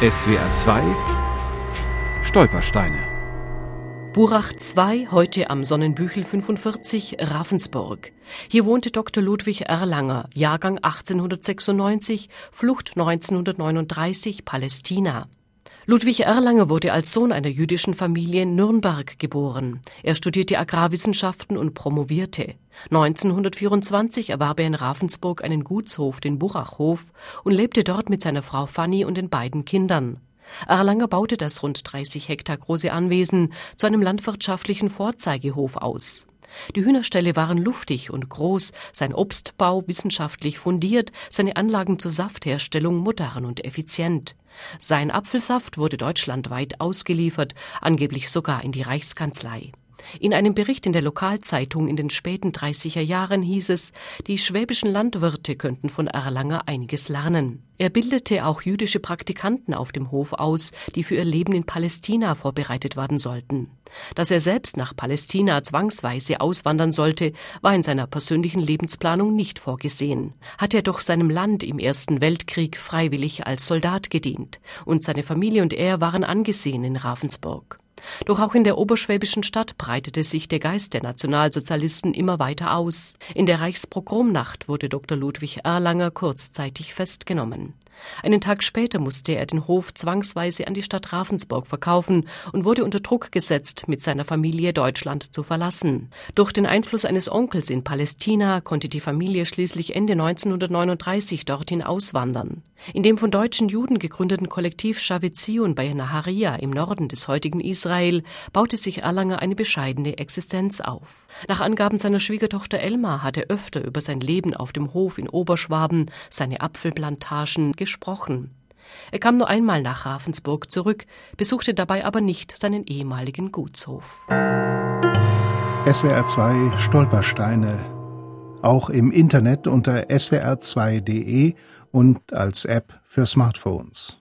SWR 2 Stolpersteine Burach 2, heute am Sonnenbüchel 45, Ravensburg. Hier wohnte Dr. Ludwig Erlanger, Jahrgang 1896, Flucht 1939, Palästina. Ludwig Erlanger wurde als Sohn einer jüdischen Familie in Nürnberg geboren. Er studierte Agrarwissenschaften und promovierte. 1924 erwarb er in Ravensburg einen Gutshof, den Burachhof, und lebte dort mit seiner Frau Fanny und den beiden Kindern. Erlanger baute das rund 30 Hektar große Anwesen zu einem landwirtschaftlichen Vorzeigehof aus. Die Hühnerställe waren luftig und groß, sein Obstbau wissenschaftlich fundiert, seine Anlagen zur Saftherstellung modern und effizient. Sein Apfelsaft wurde deutschlandweit ausgeliefert, angeblich sogar in die Reichskanzlei. In einem Bericht in der Lokalzeitung in den späten 30er Jahren hieß es, die schwäbischen Landwirte könnten von Erlanger einiges lernen. Er bildete auch jüdische Praktikanten auf dem Hof aus, die für ihr Leben in Palästina vorbereitet werden sollten. Dass er selbst nach Palästina zwangsweise auswandern sollte, war in seiner persönlichen Lebensplanung nicht vorgesehen. Hat er doch seinem Land im Ersten Weltkrieg freiwillig als Soldat gedient, und seine Familie und er waren angesehen in Ravensburg. Doch auch in der oberschwäbischen Stadt breitete sich der Geist der Nationalsozialisten immer weiter aus. In der Reichspogromnacht wurde Dr. Ludwig Erlanger kurzzeitig festgenommen. Einen Tag später musste er den Hof zwangsweise an die Stadt Ravensburg verkaufen und wurde unter Druck gesetzt, mit seiner Familie Deutschland zu verlassen. Durch den Einfluss eines Onkels in Palästina konnte die Familie schließlich Ende 1939 dorthin auswandern. In dem von deutschen Juden gegründeten Kollektiv Shavetzion bei Naharia im Norden des heutigen Israel baute sich Erlanger eine bescheidene Existenz auf. Nach Angaben seiner Schwiegertochter Elmar hat er öfter über sein Leben auf dem Hof in Oberschwaben, seine Apfelplantagen gesprochen. Er kam nur einmal nach Ravensburg zurück, besuchte dabei aber nicht seinen ehemaligen Gutshof. SWR 2 Stolpersteine. Auch im Internet unter swr2.de und als App für Smartphones.